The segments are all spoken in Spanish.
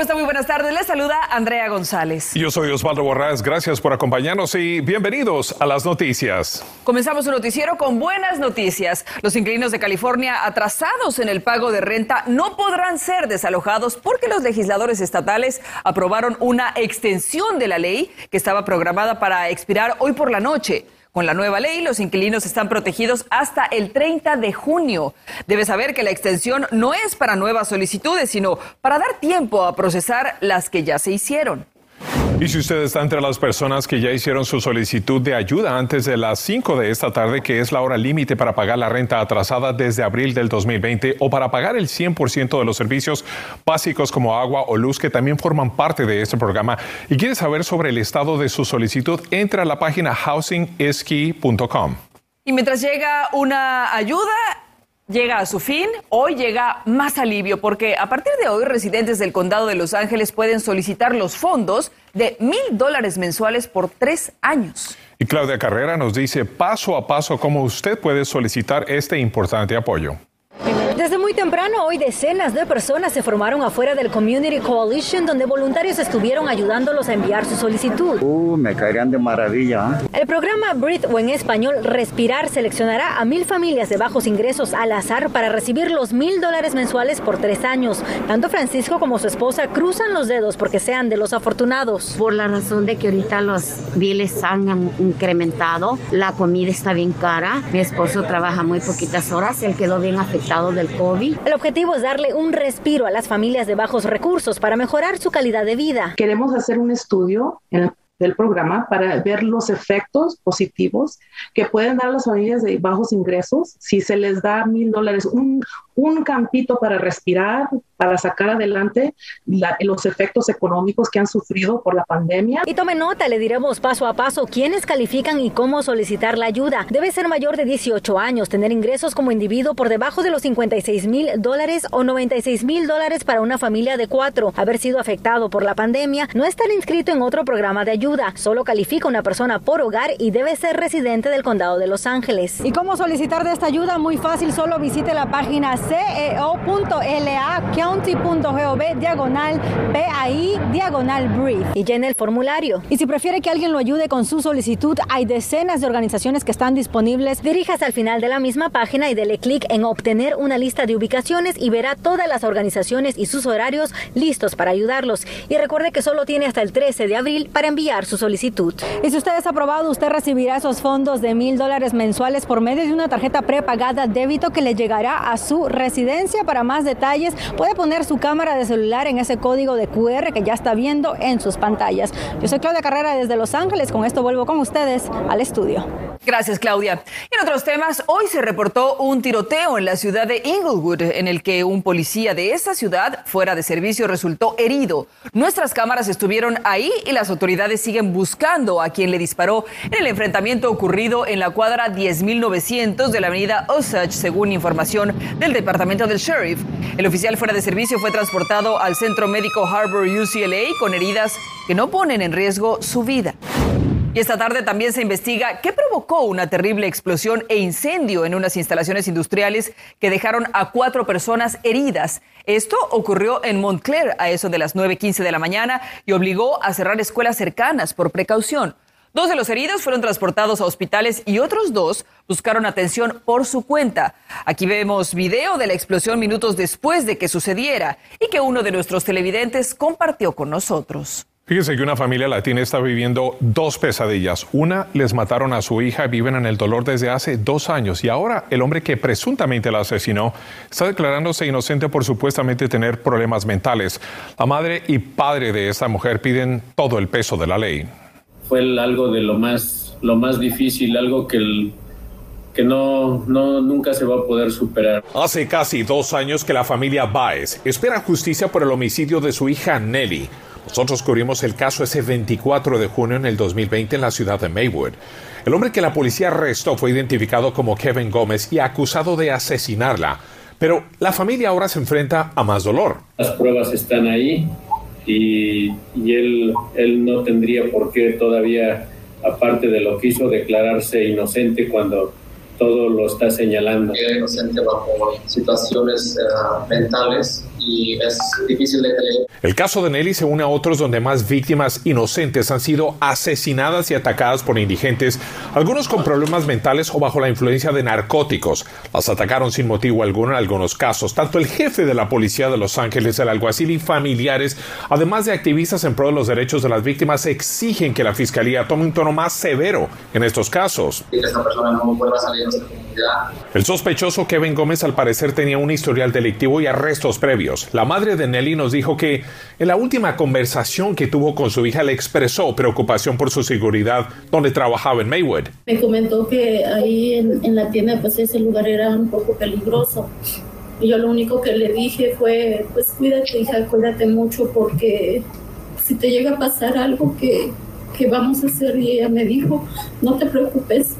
¿Cómo está? Muy buenas tardes. Les saluda Andrea González. Yo soy Osvaldo Borrás. Gracias por acompañarnos y bienvenidos a las noticias. Comenzamos un noticiero con buenas noticias. Los inquilinos de California atrasados en el pago de renta no podrán ser desalojados porque los legisladores estatales aprobaron una extensión de la ley que estaba programada para expirar hoy por la noche. Con la nueva ley, los inquilinos están protegidos hasta el 30 de junio. Debe saber que la extensión no es para nuevas solicitudes, sino para dar tiempo a procesar las que ya se hicieron. Y si usted está entre las personas que ya hicieron su solicitud de ayuda antes de las 5 de esta tarde, que es la hora límite para pagar la renta atrasada desde abril del 2020, o para pagar el 100% de los servicios básicos como agua o luz que también forman parte de este programa, y quiere saber sobre el estado de su solicitud, entra a la página housingisky.com. Y mientras llega una ayuda, llega a su fin, hoy llega más alivio porque a partir de hoy residentes del condado de Los Ángeles pueden solicitar los fondos de mil dólares mensuales por tres años. Y Claudia Carrera nos dice paso a paso cómo usted puede solicitar este importante apoyo. Desde muy temprano, hoy decenas de personas se formaron afuera del Community Coalition, donde voluntarios estuvieron ayudándolos a enviar su solicitud. Uh, me caerían de maravilla. El programa Breathe, o en español Respirar, seleccionará a mil familias de bajos ingresos al azar para recibir los mil dólares mensuales por tres años. Tanto Francisco como su esposa cruzan los dedos porque sean de los afortunados. Por la razón de que ahorita los biles han incrementado, la comida está bien cara, mi esposo trabaja muy poquitas horas, él quedó bien afectado del El objetivo es darle un respiro a las familias de bajos recursos para mejorar su calidad de vida. Queremos hacer un estudio del programa para ver los efectos positivos que pueden dar las familias de bajos ingresos si se les da mil dólares, un, un campito para respirar, para sacar adelante la, los efectos económicos que han sufrido por la pandemia. Y tome nota, le diremos paso a paso quiénes califican y cómo solicitar la ayuda. Debe ser mayor de 18 años, tener ingresos como individuo por debajo de los 56 mil dólares o 96 mil dólares para una familia de cuatro, haber sido afectado por la pandemia, no estar inscrito en otro programa de ayuda. Solo califica una persona por hogar y debe ser residente del condado de Los Ángeles. ¿Y cómo solicitar de esta ayuda? Muy fácil, solo visite la página ceo.la county.gov diagonal PAI diagonal breathe y llene el formulario. Y si prefiere que alguien lo ayude con su solicitud, hay decenas de organizaciones que están disponibles. Diríjase al final de la misma página y dele clic en obtener una lista de ubicaciones y verá todas las organizaciones y sus horarios listos para ayudarlos. Y recuerde que solo tiene hasta el 13 de abril para enviar su solicitud. Y si usted es aprobado, usted recibirá esos fondos de mil dólares mensuales por medio de una tarjeta prepagada débito que le llegará a su residencia. Para más detalles, puede poner su cámara de celular en ese código de QR que ya está viendo en sus pantallas. Yo soy Claudia Carrera desde Los Ángeles. Con esto vuelvo con ustedes al estudio. Gracias, Claudia. Y en otros temas, hoy se reportó un tiroteo en la ciudad de Inglewood, en el que un policía de esa ciudad, fuera de servicio, resultó herido. Nuestras cámaras estuvieron ahí y las autoridades siguen buscando a quien le disparó en el enfrentamiento ocurrido en la cuadra 10.900 de la avenida Osage, según información del departamento del sheriff. El oficial fuera de servicio fue transportado al centro médico Harbor UCLA con heridas que no ponen en riesgo su vida. Y esta tarde también se investiga qué provocó una terrible explosión e incendio en unas instalaciones industriales que dejaron a cuatro personas heridas. Esto ocurrió en Montclair a eso de las 9.15 de la mañana y obligó a cerrar escuelas cercanas por precaución. Dos de los heridos fueron transportados a hospitales y otros dos buscaron atención por su cuenta. Aquí vemos video de la explosión minutos después de que sucediera y que uno de nuestros televidentes compartió con nosotros. Fíjese que una familia latina está viviendo dos pesadillas. Una, les mataron a su hija, viven en el dolor desde hace dos años y ahora el hombre que presuntamente la asesinó está declarándose inocente por supuestamente tener problemas mentales. La madre y padre de esta mujer piden todo el peso de la ley. Fue algo de lo más, lo más difícil, algo que el, que no, no, nunca se va a poder superar. Hace casi dos años que la familia Baez espera justicia por el homicidio de su hija Nelly. Nosotros cubrimos el caso ese 24 de junio en el 2020 en la ciudad de Maywood. El hombre que la policía arrestó fue identificado como Kevin Gómez y acusado de asesinarla. Pero la familia ahora se enfrenta a más dolor. Las pruebas están ahí y, y él, él no tendría por qué todavía, aparte de lo que hizo, declararse inocente cuando todo lo está señalando. Era inocente bajo situaciones uh, mentales y es difícil de creer. El caso de Nelly se une a otros donde más víctimas inocentes han sido asesinadas y atacadas por indigentes, algunos con problemas mentales o bajo la influencia de narcóticos. Las atacaron sin motivo alguno en algunos casos. Tanto el jefe de la policía de Los Ángeles, el alguacil y familiares, además de activistas en pro de los derechos de las víctimas, exigen que la fiscalía tome un tono más severo en estos casos. Esta persona no vuelva a salir de nuestra comunidad. El sospechoso Kevin Gómez al parecer tenía un historial delictivo y arrestos previos. La madre de Nelly nos dijo que en la última conversación que tuvo con su hija le expresó preocupación por su seguridad donde trabajaba en Maywood. Me comentó que ahí en, la tienda pues ese lugar era un poco peligroso. Y yo lo único que le dije fue, pues cuídate hija, cuídate mucho porque si te llega a pasar algo que, que vamos a hacer y ella me dijo, no te preocupes,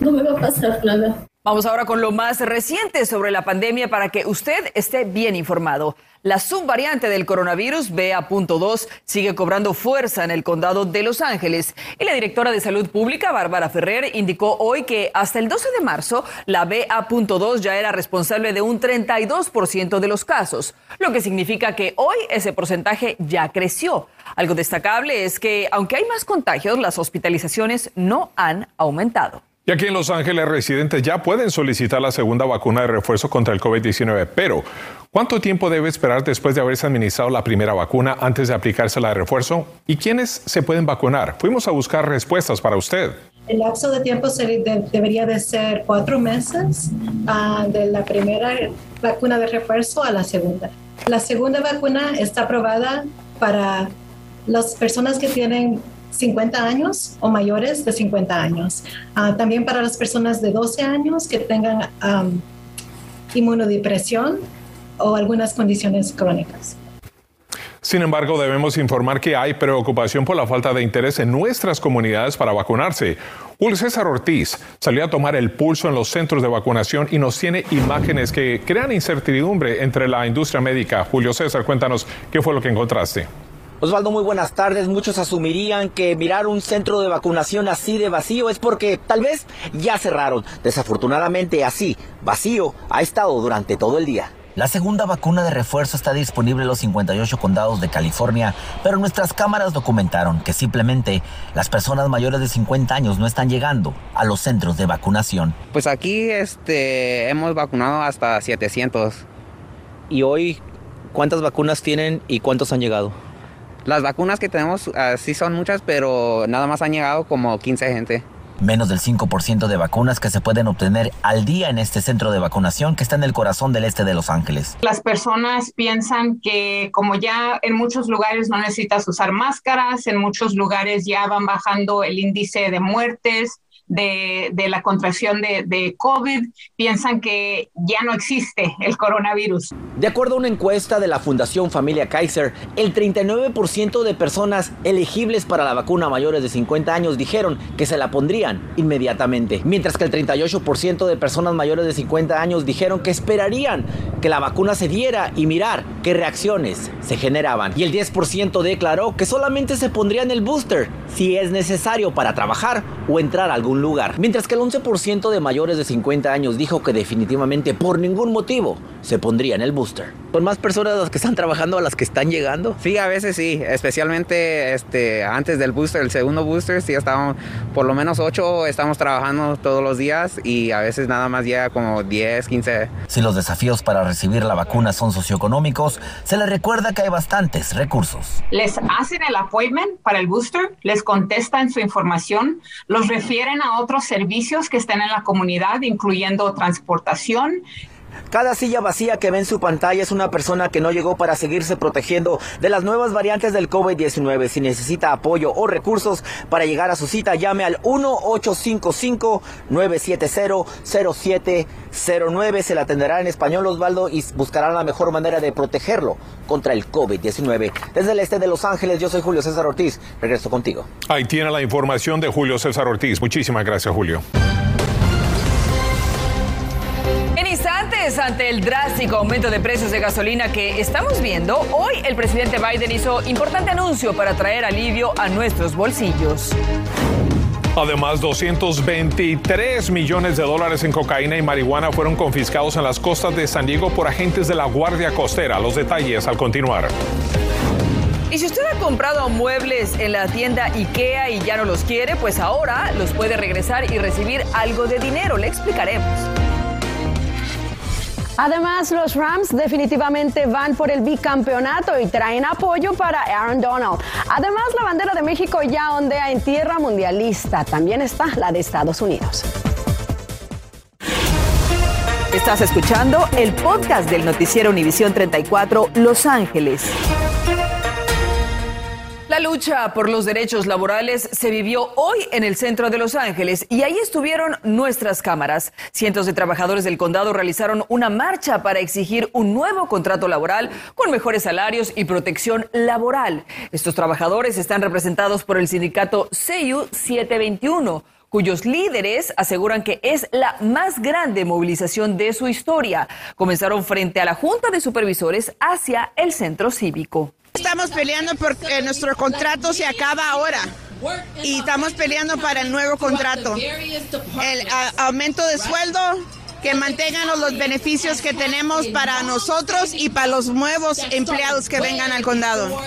no me va a pasar nada. Vamos ahora con lo más reciente sobre la pandemia para que usted esté bien informado. La subvariante del coronavirus BA.2 sigue cobrando fuerza en el condado de Los Ángeles y la directora de Salud Pública, Bárbara Ferrer, indicó hoy que hasta el 12 de marzo la BA.2 ya era responsable de un 32% de los casos, lo que significa que hoy ese porcentaje ya creció. Algo destacable es que aunque hay más contagios, las hospitalizaciones no han aumentado. Y aquí en Los Ángeles, residentes ya pueden solicitar la segunda vacuna de refuerzo contra el COVID-19, pero ¿cuánto tiempo debe esperar después de haberse administrado la primera vacuna antes de aplicarse la de refuerzo? ¿Y quiénes se pueden vacunar? Fuimos a buscar respuestas para usted. El lapso de tiempo debería de ser cuatro meses uh, de la primera vacuna de refuerzo a la segunda. La segunda vacuna está aprobada para las personas que tienen 50 años o mayores de 50 años. Uh, también para las personas de 12 años que tengan um, inmunodepresión o algunas condiciones crónicas. Sin embargo, debemos informar que hay preocupación por la falta de interés en nuestras comunidades para vacunarse. Julio César Ortiz salió a tomar el pulso en los centros de vacunación y nos tiene imágenes que crean incertidumbre entre la industria médica. Julio César, cuéntanos qué fue lo que encontraste. Osvaldo, muy buenas tardes. Muchos asumirían que mirar un centro de vacunación así de vacío es porque tal vez ya cerraron. Desafortunadamente así, vacío, ha estado durante todo el día. La segunda vacuna de refuerzo está disponible en los 58 condados de California, pero nuestras cámaras documentaron que simplemente las personas mayores de 50 años no están llegando a los centros de vacunación. Pues aquí este, hemos vacunado hasta 700. ¿Y hoy cuántas vacunas tienen y cuántos han llegado? Las vacunas que tenemos uh, sí son muchas, pero nada más han llegado como 15 gente. Menos del 5% de vacunas que se pueden obtener al día en este centro de vacunación que está en el corazón del este de Los Ángeles. Las personas piensan que como ya en muchos lugares no necesitas usar máscaras, en muchos lugares ya van bajando el índice de muertes, de, la contracción de, de, COVID, piensan que ya no existe el coronavirus. De acuerdo a una encuesta de la Fundación Familia Kaiser, el 39% de personas elegibles para la vacuna mayores de 50 años dijeron que se la pondrían inmediatamente, mientras que el 38% de personas mayores de 50 años dijeron que esperarían que la vacuna se diera y mirar qué reacciones se generaban. Y el 10% declaró que solamente se pondrían el booster si es necesario para trabajar o entrar a algún lugar. Mientras que el 11% de mayores de 50 años dijo que definitivamente por ningún motivo se pondrían el booster. ¿Son más personas las que están trabajando a las que están llegando? Sí, a veces sí, especialmente este, antes del booster, el segundo booster, sí estamos, por lo menos 8 estamos trabajando todos los días y a veces nada más llega como 10, 15. Si los desafíos para recibir la vacuna son socioeconómicos, se les recuerda que hay bastantes recursos. Les hacen el appointment para el booster, les contestan su información, los refieren a otros servicios que estén en la comunidad, incluyendo transportación, cada silla vacía que ve en su pantalla es una persona que no llegó para seguirse protegiendo de las nuevas variantes del COVID-19. Si necesita apoyo o recursos para llegar a su cita, llame al 1-855-970-0709. Se le atenderá en español Osvaldo y buscarán la mejor manera de protegerlo contra el COVID-19. Desde el este de Los Ángeles, yo soy Julio César Ortiz. Regreso contigo. Ahí tiene la información de Julio César Ortiz. Muchísimas gracias, Julio. Expectantes ante el drástico aumento de precios de gasolina que estamos viendo, hoy el presidente Biden hizo importante anuncio para traer alivio a nuestros bolsillos. Además, 223 millones de dólares en cocaína y marihuana fueron confiscados en las costas de San Diego por agentes de la Guardia Costera. Los detalles al continuar. Y si usted ha comprado muebles en la tienda IKEA y ya no los quiere, pues ahora los puede regresar y recibir algo de dinero. Le explicaremos. Además, los Rams definitivamente van por el bicampeonato y traen apoyo para Aaron Donald. Además, la bandera de México ya ondea en tierra mundialista. También está la de Estados Unidos. Estás escuchando el podcast del noticiero Univisión 34 Los Ángeles. La lucha por los derechos laborales se vivió hoy en el centro de Los Ángeles y ahí estuvieron nuestras cámaras. Cientos de trabajadores del condado realizaron una marcha para exigir un nuevo contrato laboral con mejores salarios y protección laboral. Estos trabajadores están representados por el sindicato CEU 721 cuyos líderes aseguran que es la más grande movilización de su historia. Comenzaron frente a la Junta de Supervisores hacia el centro cívico. Estamos peleando porque nuestro contrato se acaba ahora y estamos peleando para el nuevo contrato. El aumento de sueldo, que mantengan los beneficios que tenemos para nosotros y para los nuevos empleados que vengan al condado.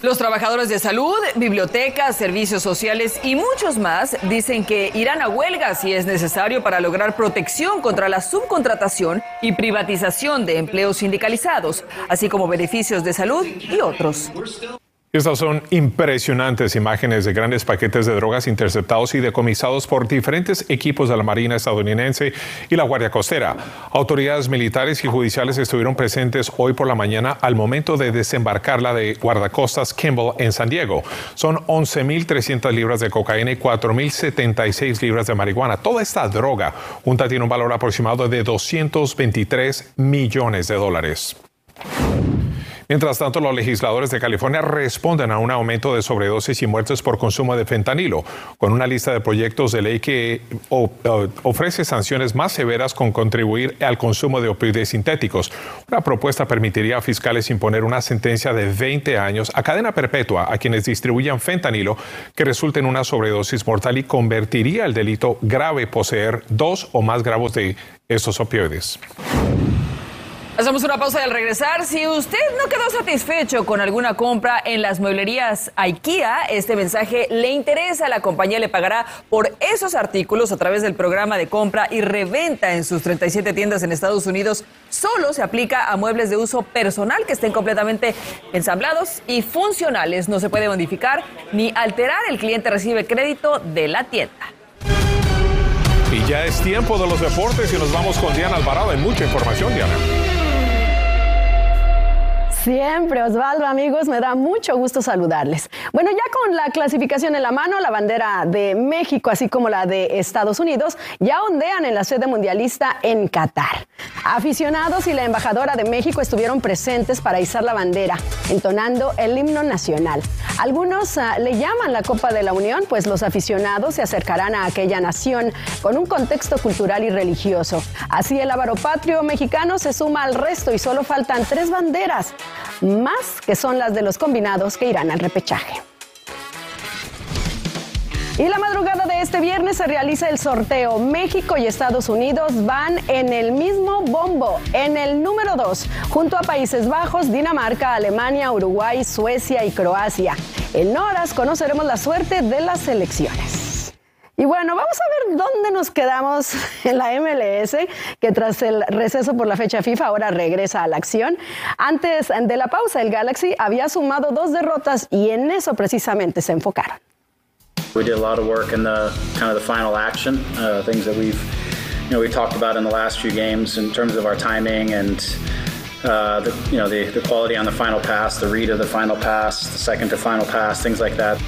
Los trabajadores de salud, bibliotecas, servicios sociales y muchos más dicen que irán a huelga si es necesario para lograr protección contra la subcontratación y privatización de empleos sindicalizados, así como beneficios de salud y otros. Estas son impresionantes imágenes de grandes paquetes de drogas interceptados y decomisados por diferentes equipos de la Marina estadounidense y la Guardia Costera. Autoridades militares y judiciales estuvieron presentes hoy por la mañana al momento de desembarcar la de guardacostas Kimball en San Diego. Son 11.300 libras de cocaína y 4.076 libras de marihuana. Toda esta droga junta tiene un valor aproximado de 223 millones de dólares. Mientras tanto, los legisladores de California responden a un aumento de sobredosis y muertes por consumo de fentanilo, con una lista de proyectos de ley que ofrece sanciones más severas con contribuir al consumo de opioides sintéticos. Una propuesta permitiría a fiscales imponer una sentencia de 20 años a cadena perpetua a quienes distribuyan fentanilo que resulte en una sobredosis mortal y convertiría el delito grave poseer dos o más gramos de estos opioides. Hacemos una pausa y al regresar, si usted no quedó satisfecho con alguna compra en las mueblerías IKEA, este mensaje le interesa, la compañía le pagará por esos artículos a través del programa de compra y reventa en sus 37 tiendas en Estados Unidos. Solo se aplica a muebles de uso personal que estén completamente ensamblados y funcionales. No se puede modificar ni alterar. El cliente recibe crédito de la tienda. Y ya es tiempo de los deportes y nos vamos con Diana Alvarado. Hay mucha información, Diana. Siempre, Osvaldo, amigos, me da mucho gusto saludarles. Bueno, ya con la clasificación en la mano, la bandera de México, así como la de Estados Unidos, ya ondean en la sede mundialista en Qatar. Aficionados y la embajadora de México estuvieron presentes para izar la bandera, entonando el himno nacional. Algunos uh, le llaman la Copa de la Unión, pues los aficionados se acercarán a aquella nación con un contexto cultural y religioso. Así el avaro patrio mexicano se suma al resto y solo faltan tres banderas más que son las de los combinados que irán al repechaje. Y la madrugada de este viernes se realiza el sorteo. México y Estados Unidos van en el mismo bombo, en el número 2, junto a Países Bajos, Dinamarca, Alemania, Uruguay, Suecia y Croacia. En horas conoceremos la suerte de las elecciones. Y bueno, vamos a ver dónde nos quedamos en la MLS, que tras el receso por la fecha FIFA ahora regresa a la acción. Antes de la pausa, el Galaxy había sumado dos derrotas y en eso precisamente se enfocaron. We did a lot of work in the kind of the final action, uh, things that we've, you know, we talked about in the last few games in terms of our timing and uh, the, you know, the, the quality on the final pass, the read of the final pass, the second to final pass, things like that.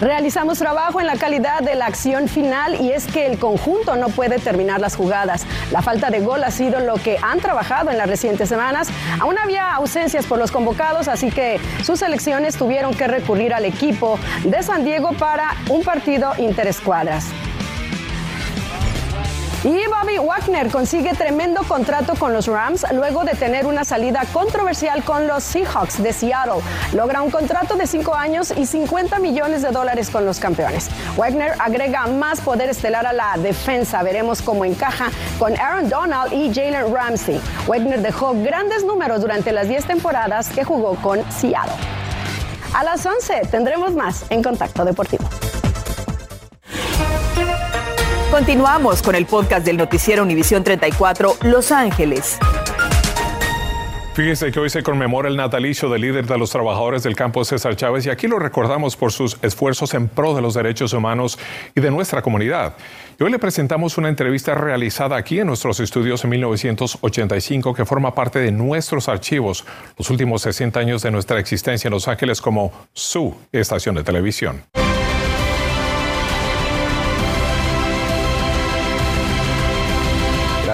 Realizamos trabajo en la calidad de la acción final y es que el conjunto no puede terminar las jugadas. La falta de gol ha sido lo que han trabajado en las recientes semanas. Aún había ausencias por los convocados, así que sus selecciones tuvieron que recurrir al equipo de San Diego para un partido interescuadras. Y Bobby Wagner consigue tremendo contrato con los Rams luego de tener una salida controversial con los Seahawks de Seattle. Logra un contrato de 5 años y 50 millones de dólares con los campeones. Wagner agrega más poder estelar a la defensa. Veremos cómo encaja con Aaron Donald y Jalen Ramsey. Wagner dejó grandes números durante las 10 temporadas que jugó con Seattle. A las 11 tendremos más en Contacto Deportivo. Continuamos con el podcast del noticiero Univisión 34 Los Ángeles. Fíjese que hoy se conmemora el natalicio del líder de los trabajadores del campo César Chávez y aquí lo recordamos por sus esfuerzos en pro de los derechos humanos y de nuestra comunidad. Y hoy le presentamos una entrevista realizada aquí en nuestros estudios en 1985 que forma parte de nuestros archivos, los últimos 60 años de nuestra existencia en Los Ángeles como su estación de televisión.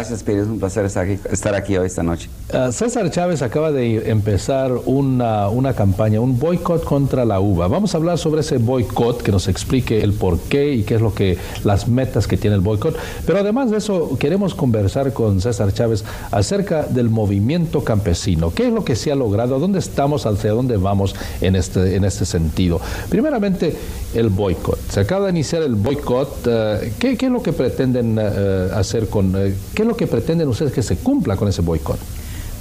Gracias, Piri. Es un placer estar aquí, estar aquí hoy esta noche. Uh, César Chávez acaba de empezar una, una campaña, un boicot contra la uva. Vamos a hablar sobre ese boicot, que nos explique el por qué y qué es lo que las metas que tiene el boicot. Pero además de eso, queremos conversar con César Chávez acerca del movimiento campesino. ¿Qué es lo que se ha logrado? ¿Dónde estamos? ¿Hacia dónde vamos en este, en este sentido? Primeramente, el boicot. Se acaba de iniciar el boicot. Uh, ¿qué, ¿qué, es lo que pretenden uh, hacer con... ¿Qué es lo que pretenden ustedes que se cumpla con ese boicot?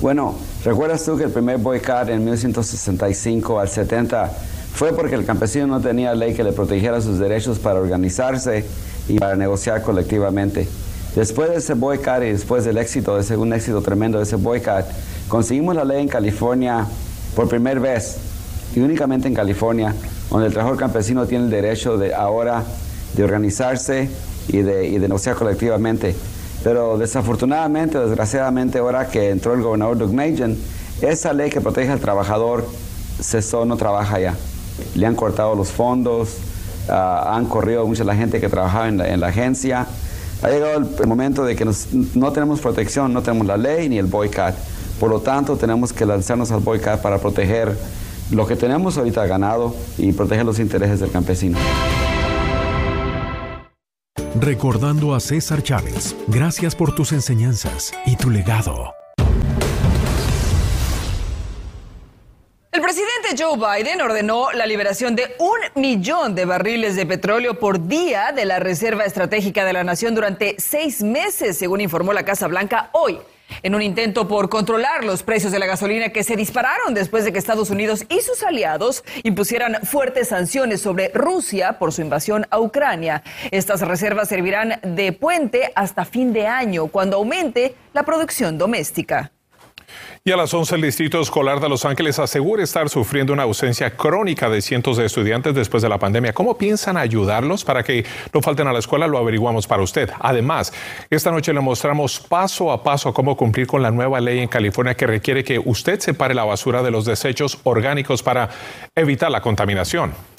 Bueno, ¿recuerdas tú que el primer boicot en 1965 al 70 fue porque el campesino no tenía ley que le protegiera sus derechos para organizarse y para negociar colectivamente? Después de ese boicot y después del éxito, de ese un éxito tremendo de ese boicot, conseguimos la ley en California por primera vez y únicamente en California, donde el trabajador campesino tiene el derecho de ahora de organizarse y de, y de negociar colectivamente. Pero desafortunadamente desgraciadamente ahora que entró el gobernador Doug Majan, esa ley que protege al trabajador cesó, no trabaja ya. Le han cortado los fondos, uh, han corrido mucha la gente que trabajaba en la, en la agencia. Ha llegado el, momento de que no tenemos protección, no tenemos la ley ni el boicot. Por lo tanto, tenemos que lanzarnos al boicot para proteger lo que tenemos ahorita ganado y proteger los intereses del campesino. Recordando a César Chávez, gracias por tus enseñanzas y tu legado. El presidente Joe Biden ordenó la liberación de un millón de barriles de petróleo por día de la Reserva Estratégica de la Nación durante seis meses, según informó la Casa Blanca hoy en un intento por controlar los precios de la gasolina que se dispararon después de que Estados Unidos y sus aliados impusieran fuertes sanciones sobre Rusia por su invasión a Ucrania. Estas reservas servirán de puente hasta fin de año, cuando aumente la producción doméstica. Y a las 11 el Distrito Escolar de Los Ángeles asegura estar sufriendo una ausencia crónica de cientos de estudiantes después de la pandemia. ¿Cómo piensan ayudarlos para que no falten a la escuela? Lo averiguamos para usted. Además, esta noche le mostramos paso a paso cómo cumplir con la nueva ley en California que requiere que usted separe la basura de los desechos orgánicos para evitar la contaminación.